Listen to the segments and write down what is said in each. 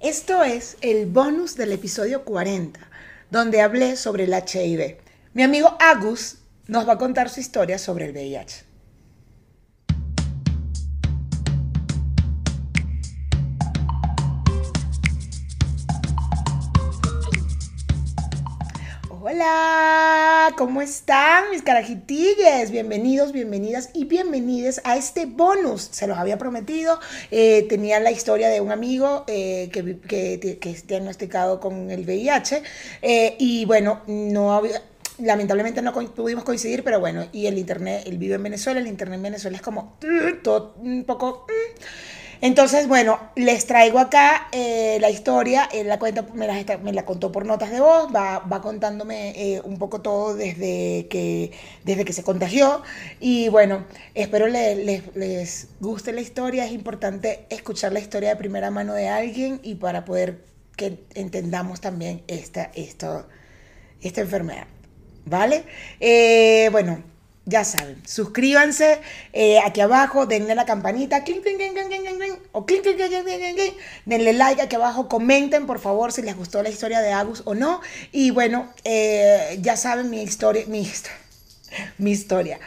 Esto es el bonus del episodio 40, donde hablé sobre el HIV. Mi amigo Agus nos va a contar su historia sobre el VIH. Hola, ¿cómo están mis carajitilles? Bienvenidos, bienvenidas y bienvenides a este bonus. Se los había prometido. Eh, tenía la historia de un amigo eh, que, que, que, es diagnosticado con el VIH eh, y bueno, no había, lamentablemente no pudimos coincidir, pero bueno, y el internet, él vive en Venezuela, el internet en Venezuela es como todo un poco... Entonces, bueno, les traigo acá eh, la historia, eh, la cuenta, me la, contó por notas de voz, va, va contándome eh, un poco todo desde que, desde que se contagió. Y bueno, espero les, les guste la historia, es importante escuchar la historia de primera mano de alguien y para poder que entendamos también esta, esta, esta enfermedad. ¿Vale? bueno, ya saben, suscríbanse eh, aquí abajo, denle la campanita, clink, clink, clink, clink, o clink, denle like aquí abajo, comenten por favor si les gustó la historia de Agus o no. Y bueno, eh, ya saben mi historia, mi, mi historia.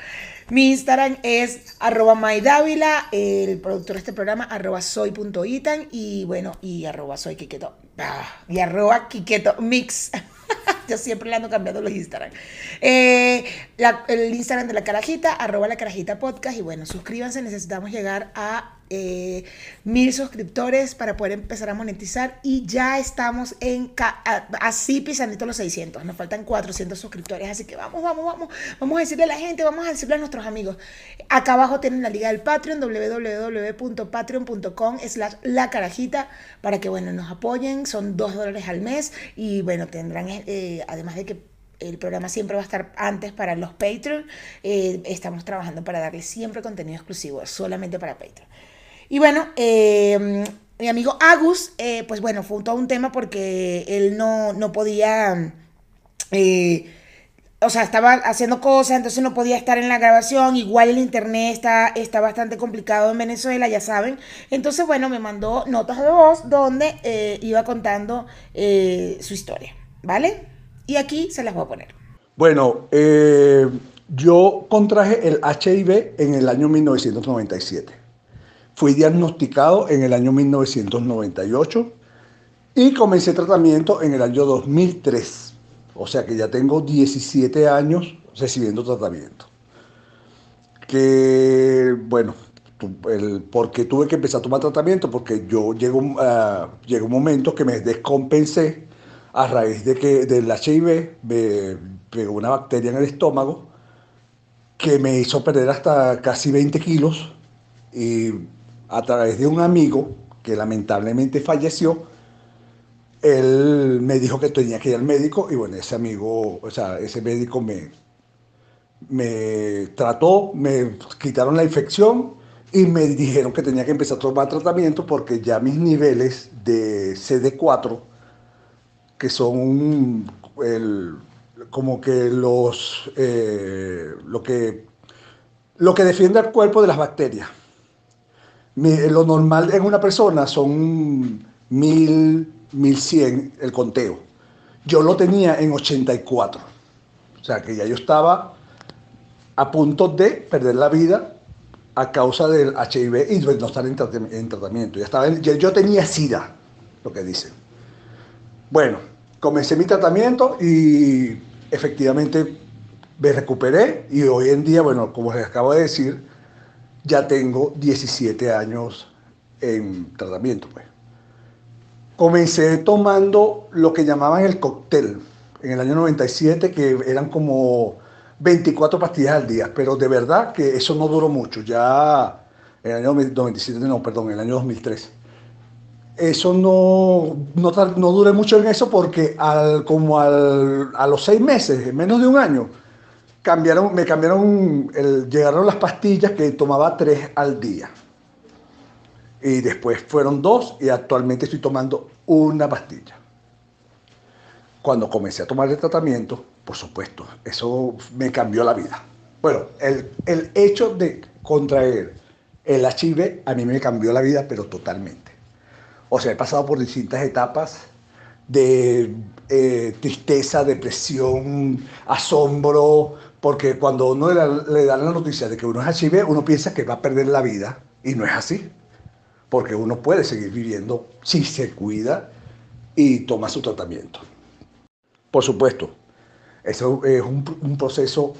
Mi Instagram es arroba maidávila, el productor de este programa arroba soy.itan y bueno, y arroba soy ah, y arroba mix. Yo siempre le ando cambiando los Instagram. Eh, el Instagram de la carajita, arroba la carajita podcast. Y bueno, suscríbanse, necesitamos llegar a eh, mil suscriptores para poder empezar a monetizar y ya estamos en así pisanito los 600, nos faltan 400 suscriptores, así que vamos, vamos, vamos, vamos a decirle a la gente, vamos a decirle a nuestros amigos. Acá abajo tienen la liga del Patreon, www.patreon.com slash la carajita, para que bueno, nos apoyen, son 2 dólares al mes y bueno, tendrán, eh, además de que el programa siempre va a estar antes para los Patreon. Eh, estamos trabajando para darles siempre contenido exclusivo, solamente para Patreon. Y bueno, eh, mi amigo Agus, eh, pues bueno, fue todo un tema porque él no, no podía, eh, o sea, estaba haciendo cosas, entonces no podía estar en la grabación. Igual el internet está, está bastante complicado en Venezuela, ya saben. Entonces, bueno, me mandó notas de voz donde iba contando su historia, ¿vale? Y aquí se las voy a poner. Bueno, yo contraje el HIV en el año 1997. Fui diagnosticado en el año 1998 y comencé tratamiento en el año 2003. O sea que ya tengo 17 años recibiendo tratamiento. Que, bueno, el, ¿por qué tuve que empezar a tomar tratamiento? Porque yo llego, uh, llegó un momento que me descompensé a raíz de que del HIV me pegó una bacteria en el estómago que me hizo perder hasta casi 20 kilos y a través de un amigo que lamentablemente falleció, él me dijo que tenía que ir al médico y bueno, ese amigo, o sea, ese médico me, me trató, me quitaron la infección y me dijeron que tenía que empezar a tomar tratamiento porque ya mis niveles de CD4, que son el, como que los, eh, lo, que, lo que defiende al cuerpo de las bacterias, lo normal en una persona son mil, mil cien el conteo. Yo lo tenía en 84. O sea que ya yo estaba a punto de perder la vida a causa del HIV y no estar en, tratamiento. Ya estaba yo tenía SIDA, lo que dicen. Bueno, comencé mi tratamiento y efectivamente me recuperé y hoy en día, bueno, como les acabo de decir, ya tengo 17 años en tratamiento. Pues. Comencé tomando lo que llamaban el cóctel en el año 97, que eran como 24 pastillas al día, pero de verdad que eso no duró mucho, ya en el año 97, no, perdón, en el año 2003. Eso no, no, no duré mucho en eso porque al, como al, a los seis meses, en menos de un año, cambiaron, me cambiaron, llegaron las pastillas que tomaba tres al día. Y después fueron dos y actualmente estoy tomando una pastilla. Cuando comencé a tomar el tratamiento, por supuesto, eso me cambió la vida. Bueno, el, el hecho de contraer el HIV a mí me cambió la vida, pero totalmente. O sea, he pasado por distintas etapas de eh, tristeza, depresión, asombro, porque cuando uno le, dan la noticia de que uno es HIV, uno piensa que va a perder la vida y no es así, porque uno puede seguir viviendo si se cuida y toma su tratamiento. Por supuesto, eso es un, proceso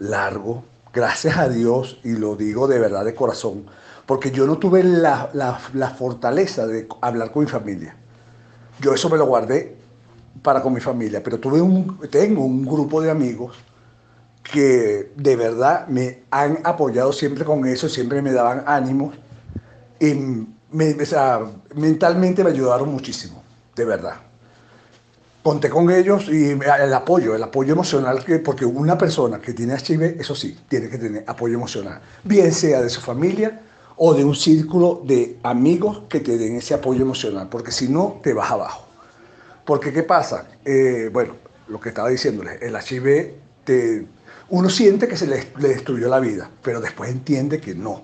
largo, gracias a Dios, y lo digo de verdad de corazón, porque yo no tuve la, la fortaleza de hablar con mi familia. Yo eso me lo guardé para con mi familia, pero tuve un, tengo un grupo de amigos que de verdad me han apoyado siempre con eso, siempre me daban ánimos y me, mentalmente me ayudaron muchísimo, de verdad. Conté con ellos y el apoyo, el apoyo emocional, que, porque una persona que tiene HIV, eso sí, tiene que tener apoyo emocional, bien sea de su familia o de un círculo de amigos que te den ese apoyo emocional, porque si no, te vas abajo. Porque, ¿qué pasa? Eh, bueno, lo que estaba diciéndole, el HIV, te, uno siente que se le, destruyó la vida, pero después entiende que no,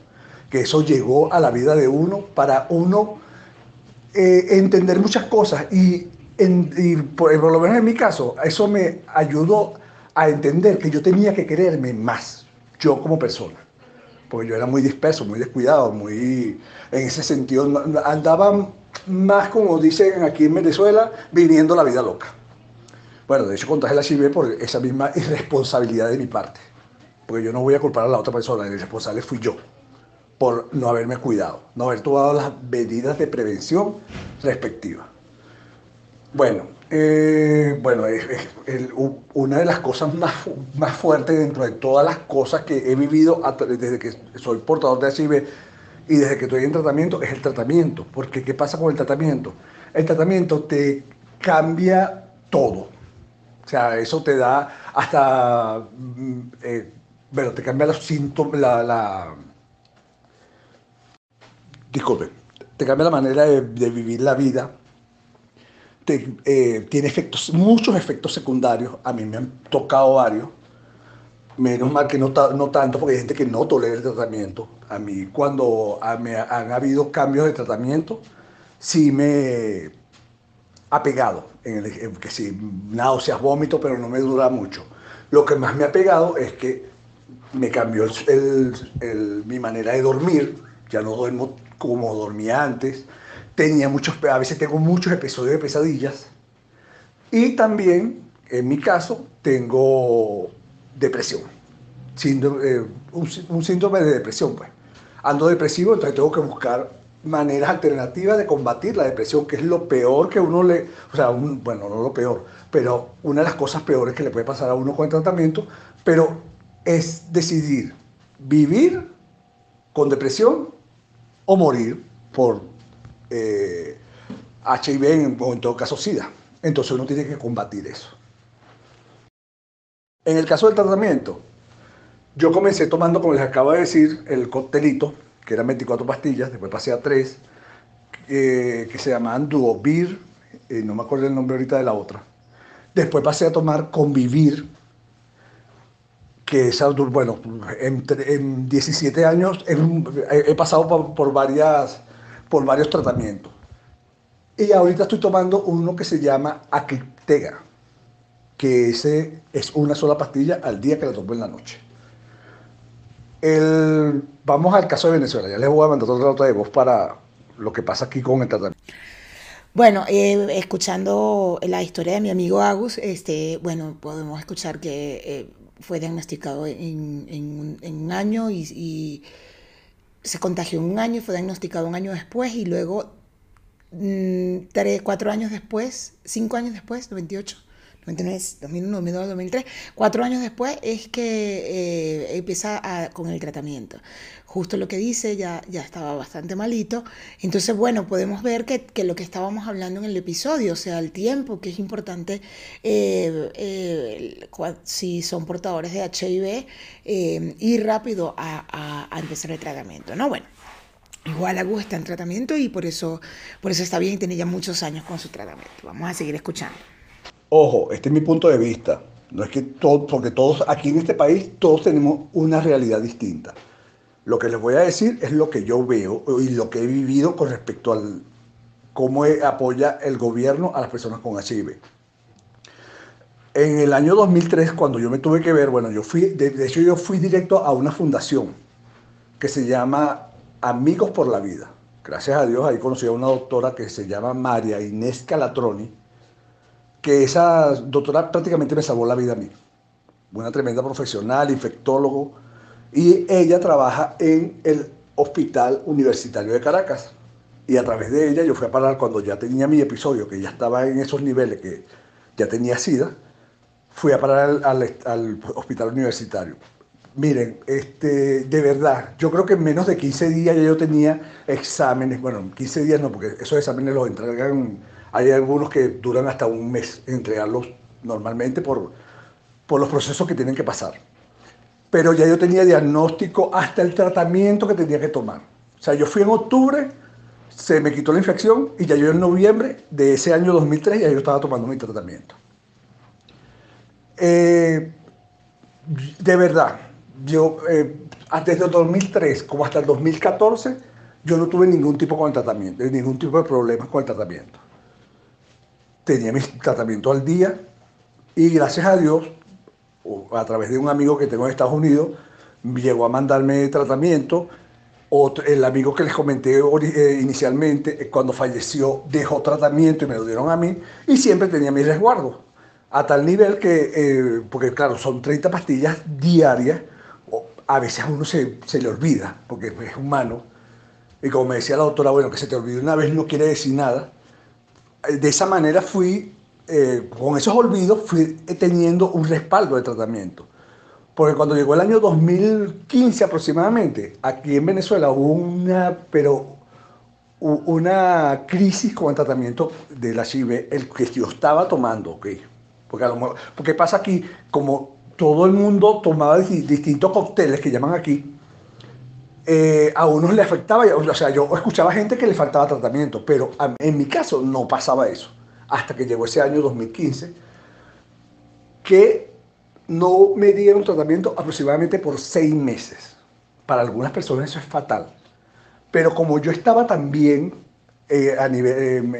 que eso llegó a la vida de uno para uno eh, entender muchas cosas y, por, lo menos en mi caso, eso me ayudó a entender que yo tenía que quererme más, yo como persona porque yo era muy disperso, muy descuidado, muy en ese sentido andaba más como dicen aquí en Venezuela, viviendo la vida loca. Bueno, de hecho contraje la HIV por esa misma irresponsabilidad de mi parte. Porque yo no voy a culpar a la otra persona, el responsable fui yo por no haberme cuidado, no haber tomado las medidas de prevención respectivas. Bueno, eh, bueno, una de las cosas más, más fuertes dentro de todas las cosas que he vivido desde que soy portador de HIV y desde que estoy en tratamiento es el tratamiento. Porque ¿qué pasa con el tratamiento? El tratamiento te cambia todo. O sea, eso te da hasta, mm, eh, bueno, te cambia los síntomas, la, disculpe, te cambia la manera de, vivir la vida. Eh, tiene efectos, muchos efectos secundarios. A mí me han tocado varios Menos mal que no, no tanto, porque hay gente que no tolera el tratamiento. A mí, cuando me han habido cambios de tratamiento, sí me ha pegado, en, el, que sí, náuseas, vómitos, pero no me dura mucho. Lo que más me ha pegado es que me cambió el, mi manera de dormir, ya no duermo como dormía antes, tenía muchos, a veces tengo muchos episodios de pesadillas y también, en mi caso, tengo depresión. Eh, un, síndrome de depresión, pues. Ando depresivo, entonces tengo que buscar maneras alternativas de combatir la depresión, que es lo peor que uno le, o sea, bueno, no lo peor, pero una de las cosas peores que le puede pasar a uno con el tratamiento, pero es decidir vivir con depresión o morir por HIV eh, o en todo caso SIDA. Entonces uno tiene que combatir eso. En el caso del tratamiento, yo comencé tomando, como les acabo de decir, el coctelito, que eran 24 pastillas, después pasé a 3, eh, que se llamaban Duovir, eh, no me acuerdo el nombre ahorita de la otra. Después pasé a tomar Convivir, que es, bueno, en, 17 años he, pasado por, varias, por varios tratamientos. Y ahorita estoy tomando uno que se llama Acliptega que ese es una sola pastilla al día que la tomo en la noche. Vamos al caso de Venezuela. Ya les voy a mandar otra nota de voz para lo que pasa aquí con el tratamiento. Bueno, eh, escuchando la historia de mi amigo Agus, este, bueno, podemos escuchar que eh, fue diagnosticado en, un, año y, y, se contagió un año, fue diagnosticado un año después y luego mm, tres, cuatro años después, cinco años después, 98, 2001, 2002, 2003, cuatro años después es que eh, empieza con el tratamiento. Justo lo que dice, ya, ya estaba bastante malito. Entonces, bueno, podemos ver que, lo que estábamos hablando en el episodio, o sea, el tiempo, que es importante eh, eh, si son portadores de HIV, ir rápido a, empezar el tratamiento, ¿no? Bueno. Igual Agus está en tratamiento y por eso, por eso está bien y tiene ya muchos años con su tratamiento. Vamos a seguir escuchando. Ojo, este es mi punto de vista. No es que todo, porque todos aquí en este país todos tenemos una realidad distinta. Lo que les voy a decir es lo que yo veo y lo que he vivido con respecto al, cómo apoya el gobierno a las personas con HIV. En el año 2003, cuando yo me tuve que ver, bueno, yo fui, de, hecho yo fui directo a una fundación que se llama Amigos por la Vida. Gracias a Dios ahí conocí a una doctora que se llama María Inés Calatroni, que esa doctora prácticamente me salvó la vida a mí. Una tremenda profesional, infectólogo, y ella trabaja en el Hospital Universitario de Caracas. Y a través de ella yo fui a parar cuando ya tenía mi episodio, que ya estaba en esos niveles, que ya tenía SIDA, fui a parar al, hospital universitario. Miren, este, de verdad, yo creo que en menos de 15 días ya yo tenía exámenes, bueno, 15 días no, porque esos exámenes los entregan, hay algunos que duran hasta un mes entregarlos normalmente por, por los procesos que tienen que pasar. Pero ya yo tenía diagnóstico hasta el tratamiento que tenía que tomar. O sea, yo fui en octubre, se me quitó la infección y ya yo en noviembre de ese año 2003 ya yo estaba tomando mi tratamiento. Eh, de verdad, yo eh, desde el 2003 como hasta el 2014, yo no tuve ningún tipo con tratamiento, ningún tipo de problemas con el tratamiento. Tenía mi tratamiento al día y gracias a Dios, a través de un amigo que tengo en Estados Unidos, llegó a mandarme tratamiento. El amigo que les comenté eh, inicialmente, cuando falleció, dejó tratamiento y me lo dieron a mí y siempre tenía mi resguardo. A tal nivel que, eh, porque claro, son 30 pastillas diarias, a veces a uno se, le olvida, porque es humano, y como me decía la doctora, bueno, que se te olvide una vez no quiere decir nada, eh, de esa manera fui, eh, con esos olvidos, fui teniendo un respaldo de tratamiento. Porque cuando llegó el año 2015 aproximadamente, aquí en Venezuela hubo una, pero una crisis con el tratamiento del HIV, el que yo estaba tomando, ¿ok? Porque, a lo porque pasa aquí, como todo el mundo tomaba distintos cócteles que llaman aquí, eh, a unos le afectaba, o sea, yo escuchaba gente que le faltaba tratamiento, pero en mi caso no pasaba eso, hasta que llegó ese año 2015, que no me dieron tratamiento aproximadamente por seis meses. Para algunas personas eso es fatal. Pero como yo estaba también eh, a nivel,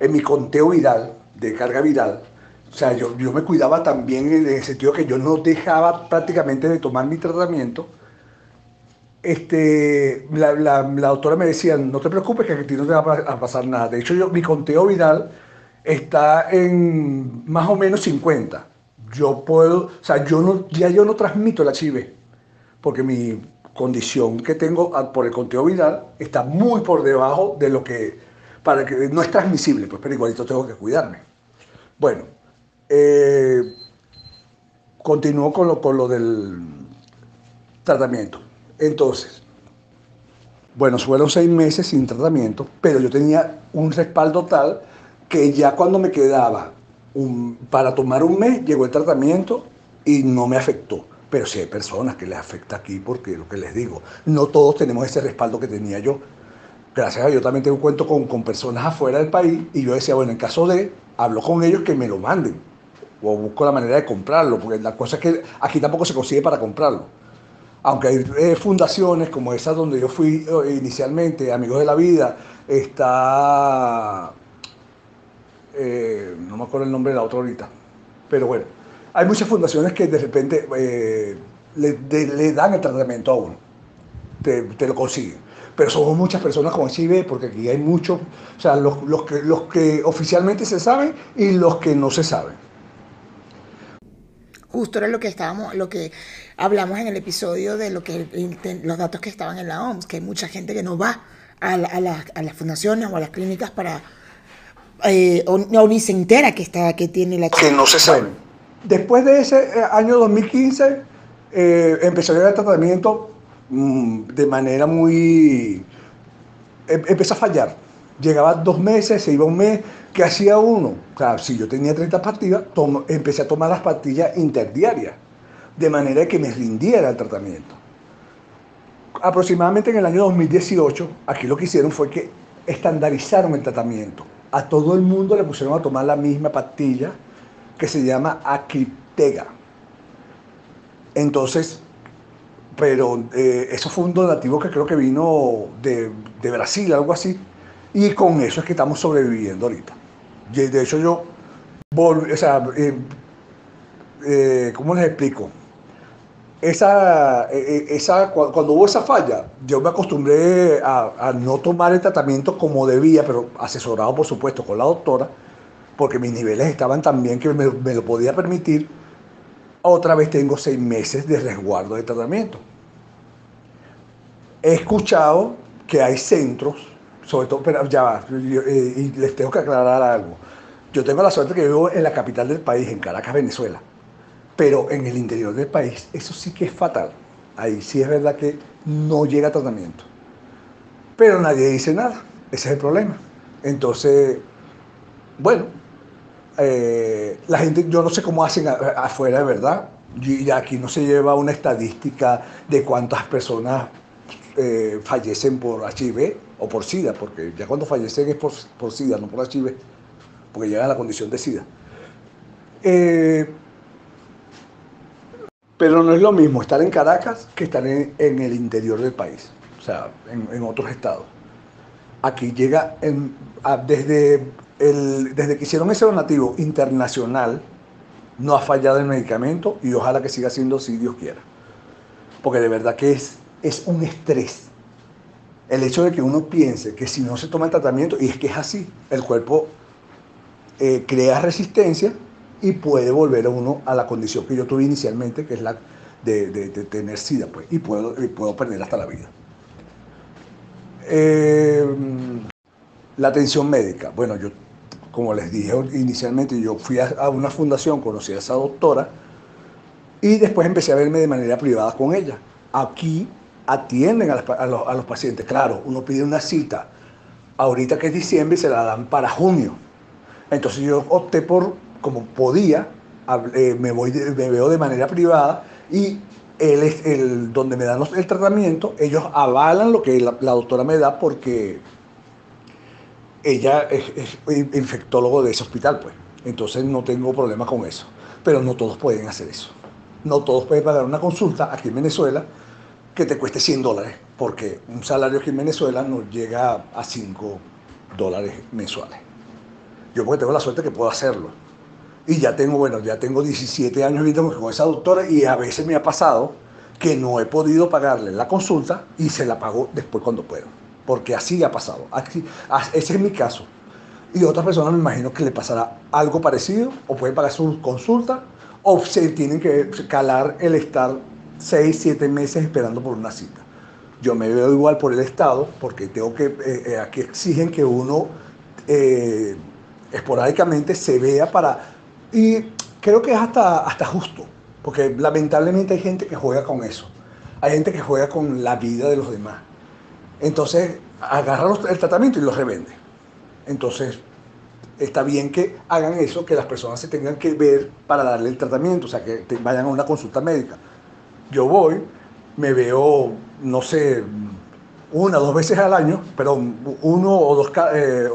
en mi conteo viral, de carga viral, o sea, yo, yo me cuidaba también en el sentido que yo no dejaba prácticamente de tomar mi tratamiento. Este, la, doctora me decía, no te preocupes que a ti no te va a pasar nada. De hecho, yo, mi conteo viral está en más o menos 50. Yo puedo, o sea, yo no, ya yo no transmito el HIV, porque mi condición que tengo por el conteo viral está muy por debajo de lo que, para que no es transmisible, pues, pero igualito tengo que cuidarme. Bueno, eh, continúo con lo, con lo del tratamiento. Entonces, bueno, fueron seis meses sin tratamiento, pero yo tenía un respaldo tal que ya cuando me quedaba para tomar un mes, llegó el tratamiento y no me afectó. Pero sí hay personas que les afecta aquí porque lo que les digo, no todos tenemos ese respaldo que tenía yo. Gracias a Dios también tengo un cuento con, con personas afuera del país y yo decía, bueno, en caso de, hablo con ellos que me lo manden o busco la manera de comprarlo, porque la cosa es que aquí tampoco se consigue para comprarlo. Aunque hay eh, fundaciones como esa donde yo fui eh, inicialmente, Amigos de la Vida, está, eh, no me acuerdo el nombre de la otra ahorita, pero bueno, hay muchas fundaciones que de repente le, dan el tratamiento a uno, te, lo consiguen pero somos muchas personas con HIV, porque aquí hay muchos, o sea, los, los, que, los que oficialmente se saben y los que no se saben. Justo era lo que estábamos, lo que hablamos en el episodio de lo que los datos que estaban en la OMS, que hay mucha gente que no va a, a, las fundaciones o a las clínicas para eh, o, ni se entera que está que tiene la que no se sabe. después de ese eh, año 2015 eh, empezó a el tratamiento Mm, de manera muy... Em, empezó a fallar. Llegaba dos meses, se iba un mes, ¿qué hacía uno? Claro, si yo tenía 30 pastillas, empecé a tomar las pastillas interdiarias, de manera que me rindiera el tratamiento. Aproximadamente en el año 2018, aquí lo que hicieron fue que estandarizaron el tratamiento. A todo el mundo le pusieron a tomar la misma pastilla que se llama Acriptega. Entonces, pero eh, eso fue un donativo que creo que vino de, Brasil, algo así. Y con eso es que estamos sobreviviendo ahorita. De hecho, yo volví, o sea, eh, eh, ¿cómo les explico? Esa, eh, esa, cuando hubo esa falla, yo me acostumbré a, no tomar el tratamiento como debía, pero asesorado, por supuesto, con la doctora, porque mis niveles estaban tan bien que me, me lo podía permitir. Otra vez tengo seis meses de resguardo de tratamiento. He escuchado que hay centros, sobre todo, pero ya va, y les tengo que aclarar algo. Yo tengo la suerte que vivo en la capital del país, en Caracas, Venezuela. Pero en el interior del país, eso sí que es fatal. Ahí sí es verdad que no llega tratamiento. Pero nadie dice nada. Ese es el problema. Entonces, bueno, eh, la gente, yo no sé cómo hacen afuera, de verdad. Y aquí no se lleva una estadística de cuántas personas eh, fallecen por HIV o por SIDA, porque ya cuando fallecen es por, por SIDA, no por HIV, porque llegan a la condición de SIDA. Eh, pero no es lo mismo estar en Caracas que estar en, el interior del país, o sea, en, otros estados. Aquí llega desde, desde que hicieron ese donativo internacional, no ha fallado el medicamento y ojalá que siga siendo si Dios quiera. Porque de verdad que es, es un estrés. El hecho de que uno piense que si no se toma el tratamiento, y es que es así, el cuerpo eh, crea resistencia y puede volver a uno a la condición que yo tuve inicialmente, que es la de, tener SIDA, pues, y puedo, puedo perder hasta la vida. Eh, la atención médica. Bueno, yo, como les dije inicialmente, yo fui a, una fundación, conocí a esa doctora y después empecé a verme de manera privada con ella. Aquí atienden a, los, a los pacientes. Claro, uno pide una cita ahorita que es diciembre y se la dan para junio. Entonces yo opté por como podía, eh, me, voy me veo de manera privada y es el, donde me dan el tratamiento, ellos avalan lo que la, doctora me da porque ella es, infectólogo de ese hospital, pues. Entonces no tengo problema con eso. Pero no todos pueden hacer eso. No todos pueden pagar una consulta aquí en Venezuela que te cueste 100 dólares, porque un salario aquí en Venezuela no llega a 5 dólares mensuales. Yo porque tengo la suerte que puedo hacerlo y ya tengo, bueno, ya tengo 17 años con esa doctora y a veces me ha pasado que no he podido pagarle la consulta y se la pago después cuando puedo. Porque así ha pasado. ese es mi caso. Y otras personas me imagino que le pasará algo parecido o pueden pagar su consulta o se tienen que calar el estar 6, 7 meses esperando por una cita. Yo me veo igual por el Estado porque tengo que, eh, eh, aquí exigen que uno eh, esporádicamente se vea para y creo que es hasta, hasta justo, porque lamentablemente hay gente que juega con eso. Hay gente que juega con la vida de los demás. Entonces, agarra el tratamiento y lo revende. Entonces, está bien que hagan eso, que las personas se tengan que ver para darle el tratamiento, o sea, que vayan a una consulta médica. Yo voy, me veo, no sé, una o dos veces al año, pero uno o dos eh,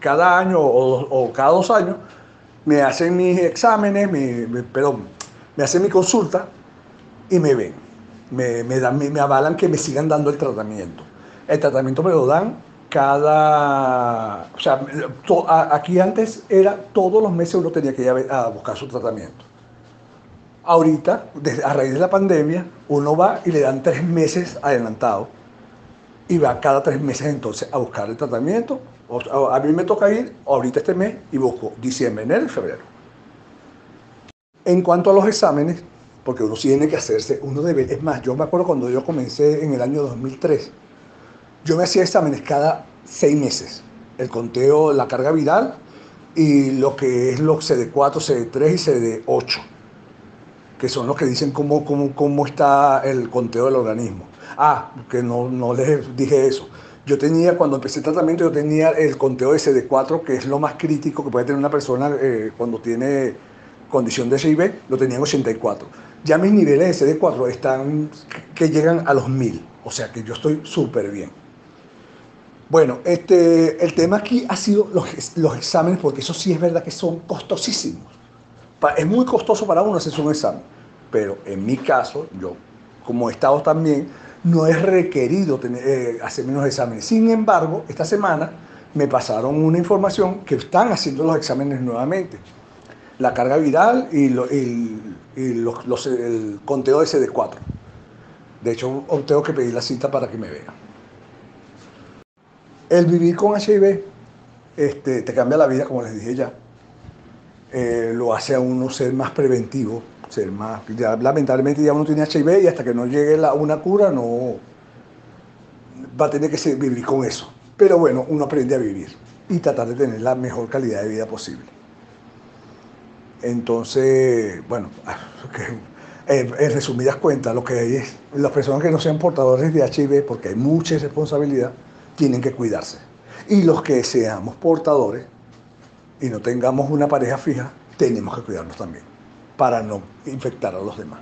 cada año o cada dos años, me hacen mis exámenes, me, perdón, me hacen mi consulta y me ven. Me, dan, me, avalan que me sigan dando el tratamiento. El tratamiento me lo dan cada... O sea, aquí antes era todos los meses uno tenía que ir a, buscar su tratamiento. Ahorita, a raíz de la pandemia, uno va y le dan tres meses adelantado y va cada tres meses entonces a buscar el tratamiento a mí me toca ir ahorita este mes y busco diciembre, enero y febrero. En cuanto a los exámenes, porque uno tiene que hacerse, uno debe, es más, yo me acuerdo cuando yo comencé en el año 2003, yo me hacía exámenes cada seis meses, el conteo, la carga viral y lo que es los CD4, CD3 y CD8, que son los que dicen cómo, cómo, cómo está el conteo del organismo. Ah, que no, no les dije eso. Yo tenía, cuando empecé el tratamiento, yo tenía el conteo de CD4, que es lo más crítico que puede tener una persona eh, cuando tiene condición de HIV, lo tenía en 84. Ya mis niveles de CD4 están que llegan a los 1000, o sea que yo estoy súper bien. Bueno, este, el tema aquí ha sido los, los exámenes, porque eso sí es verdad que son costosísimos. Es muy costoso para uno hacerse un examen, pero en mi caso, yo como he estado también no es requerido tener, eh, hacer menos exámenes. Sin embargo, esta semana me pasaron una información que están haciendo los exámenes nuevamente. La carga viral y, el conteo de CD4. De hecho, tengo que pedir la cita para que me vean. El vivir con HIV este, te cambia la vida, como les dije ya. Eh, lo hace a uno ser más preventivo, ser más. lamentablemente ya uno tiene HIV y hasta que no llegue la, una cura no va a tener que vivir con eso. Pero bueno, uno aprende a vivir y tratar de tener la mejor calidad de vida posible. Entonces, bueno, en, resumidas cuentas, lo que hay es, las personas que no sean portadores de HIV, porque hay mucha responsabilidad, tienen que cuidarse. Y los que seamos portadores y no tengamos una pareja fija, tenemos que cuidarnos también para no infectar a los demás.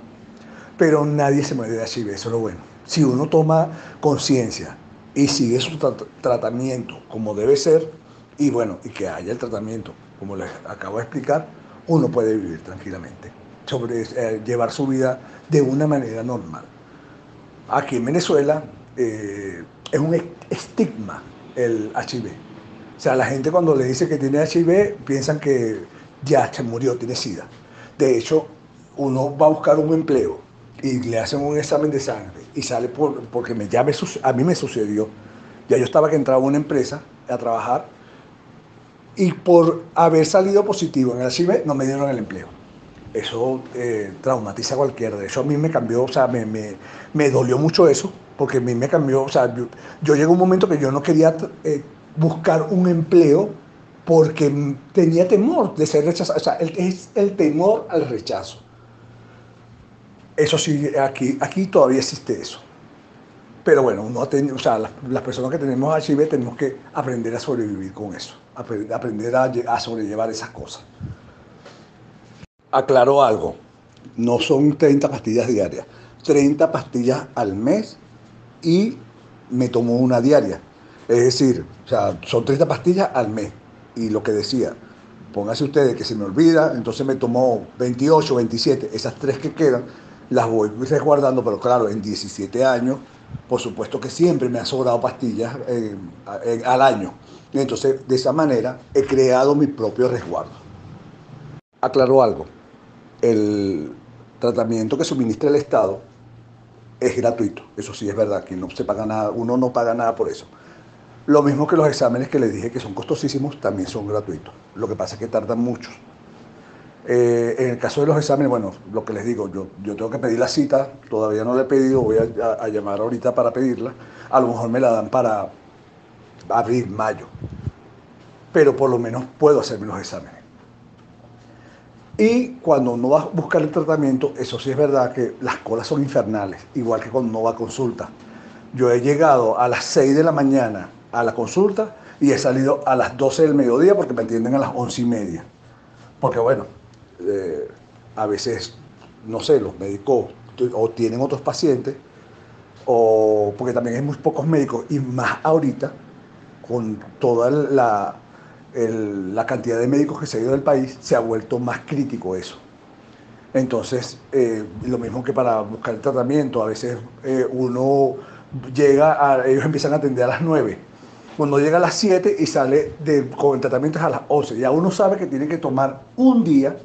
Pero nadie se muere de HIV, eso es lo bueno. Si uno toma conciencia y sigue su tratamiento como debe ser, y bueno, y que haya el tratamiento, como les acabo de explicar, uno puede vivir tranquilamente, sobre, eh, llevar su vida de una manera normal. Aquí en Venezuela eh, es un estigma el HIV. O sea, la gente cuando le dice que tiene HIV piensan que ya se murió, tiene SIDA. De hecho, uno va a buscar un empleo y le hacen un examen de sangre y sale por, porque me, ya a mí me sucedió. Ya yo estaba que entraba a una empresa a trabajar y por haber salido positivo en el HIV no me dieron el empleo. Eso eh, traumatiza a cualquiera. De hecho, a mí me cambió, o sea, me, me, me, dolió mucho eso, porque a mí me cambió, o sea, yo, yo llegué a un momento que yo no quería eh, buscar un empleo porque tenía temor de ser rechazado. O sea, es el temor al rechazo. Eso sí, aquí, aquí todavía existe eso. Pero bueno, uno o sea, las, personas que tenemos HIV tenemos que aprender a sobrevivir con eso, aprender a, a sobrellevar esas cosas. Aclaro algo, no son 30 pastillas diarias, 30 pastillas al mes y me tomo una diaria. Es decir, o sea, son 30 pastillas al mes. Y lo que decía, póngase ustedes que se me olvida, entonces me tomó 28, 27, esas tres que quedan, las voy resguardando, pero claro, en 17 años, por supuesto que siempre me ha sobrado pastillas eh, al año. Entonces, de esa manera, he creado mi propio resguardo. Aclaro algo, el tratamiento que suministra el Estado es gratuito, eso sí es verdad, que no se paga nada, uno no paga nada por eso. Lo mismo que los exámenes que les dije que son costosísimos, también son gratuitos. Lo que pasa es que tardan mucho. Eh, en el caso de los exámenes, bueno, lo que les digo, yo, yo tengo que pedir la cita, todavía no la he pedido, voy a, llamar ahorita para pedirla. A lo mejor me la dan para abril, mayo. Pero por lo menos puedo hacerme los exámenes. Y cuando uno va a buscar el tratamiento, eso sí es verdad que las colas son infernales, igual que cuando uno va a consulta. Yo he llegado a las 6 de la mañana a la consulta y he salido a las 12 del mediodía porque me atienden a las 11 y media. Porque bueno, eh, a veces, no sé, los médicos o tienen otros pacientes, o porque también hay muy pocos médicos, y más ahorita, con toda la, la cantidad de médicos que se ha ido del país, se ha vuelto más crítico eso. Entonces, eh, lo mismo que para buscar el tratamiento, a veces eh, uno llega, a, ellos empiezan a atender a las 9, cuando llega a las 7 y sale de, con el tratamiento es a las 11, ya uno sabe que tiene que tomar un día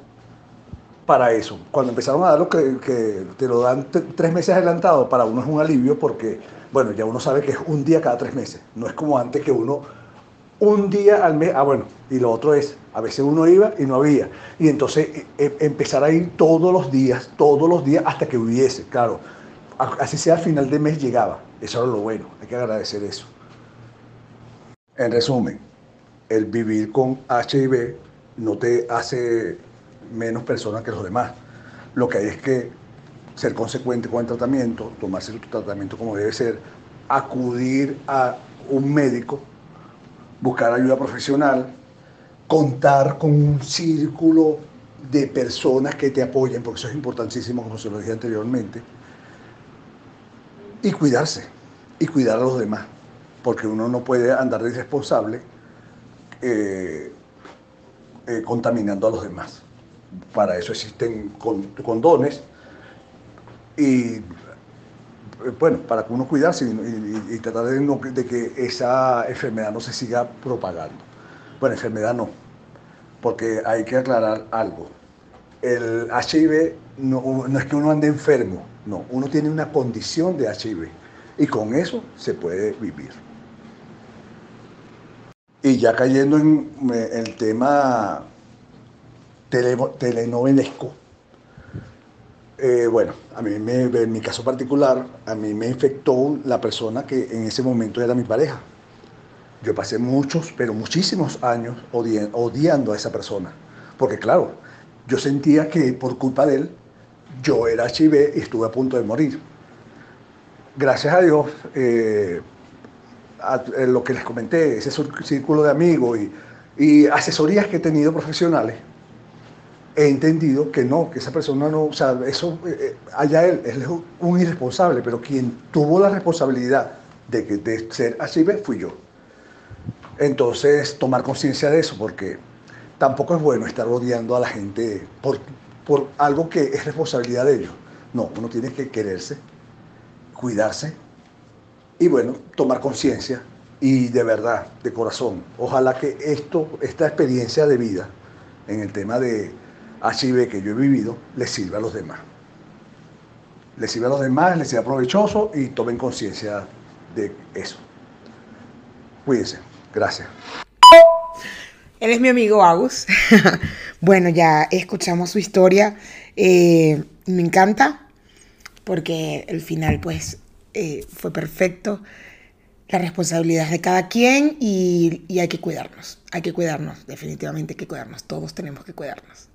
para eso. Cuando empezaron a dar lo que, te lo dan tres meses adelantado, para uno es un alivio porque, bueno, ya uno sabe que es un día cada tres meses. No es como antes que uno un día al mes, ah bueno, y lo otro es, a veces uno iba y no había. Y entonces e, e, empezar a ir todos los días, todos los días hasta que hubiese, claro. Así sea al final del mes llegaba. Eso era lo bueno, hay que agradecer eso. En resumen, el vivir con HIV no te hace menos persona que los demás. Lo que hay es que ser consecuente con el tratamiento, tomarse tu tratamiento como debe ser, acudir a un médico, buscar ayuda profesional, contar con un círculo de personas que te apoyen, porque eso es importantísimo, como se lo dije anteriormente, y cuidarse, y cuidar a los demás, porque uno no puede andar de irresponsable eh, eh, contaminando a los demás para eso existen condones y bueno, para que uno cuidarse y, tratar de, de, que esa enfermedad no se siga propagando. Bueno, enfermedad no, porque hay que aclarar algo. El HIV no, no es que uno ande enfermo, no, uno tiene una condición de HIV y con eso se puede vivir. Y ya cayendo en el tema telenovelesco, eh, bueno, a mí me, en mi caso particular, a mí me infectó la persona que en ese momento era mi pareja. Yo pasé muchos, pero muchísimos años odiando a esa persona. Porque claro, yo sentía que por culpa de él, yo era HIV y estuve a punto de morir. Gracias a Dios, eh, a, lo que les comenté, ese círculo de amigos y, asesorías que he tenido profesionales, he entendido que no, que esa persona no, o sea, eso, eh, eh, allá él, es un irresponsable, pero quien tuvo la responsabilidad de, ser así fui yo. Entonces, tomar conciencia de eso, porque tampoco es bueno estar odiando a la gente por algo que es responsabilidad de ellos. No, uno tiene que quererse, cuidarse y bueno, tomar conciencia y de verdad, de corazón, ojalá que esto, esta experiencia de vida en el tema de ve que yo he vivido les sirve a los demás. Les sirve a los demás, les sea provechoso y tomen conciencia de eso. Cuídense. Gracias. Él es mi amigo Agus. bueno, ya escuchamos su historia. Eh, me encanta porque el final pues eh, fue perfecto. La responsabilidad es de cada quien y, y hay que cuidarnos. Hay que cuidarnos, definitivamente hay que cuidarnos. Todos tenemos que cuidarnos.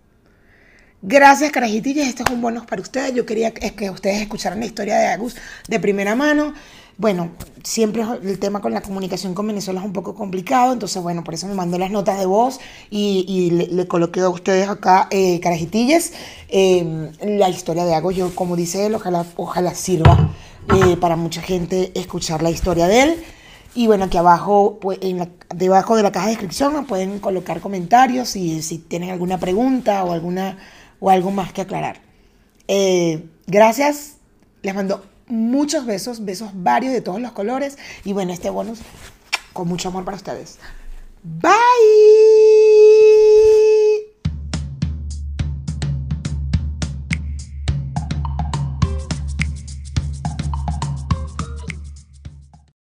Gracias, carajitillas. Esto es un bonus para ustedes. Yo quería que ustedes escucharan la historia de Agus de primera mano. Bueno, siempre el tema con la comunicación con Venezuela es un poco complicado, entonces, bueno, por eso me mandó las notas de voz y, le, coloqué a ustedes acá, eh, carajitillas, em, la historia de Agus. Yo, como dice él, ojalá, ojalá sirva eh, para mucha gente escuchar la historia de él. Y bueno, aquí abajo, pues, en debajo de la caja de descripción, pueden colocar comentarios y si tienen alguna pregunta o alguna o algo más que aclarar. Eh, gracias, les mando muchos besos, besos varios de todos los colores y bueno, este bonus con mucho amor para ustedes. Bye.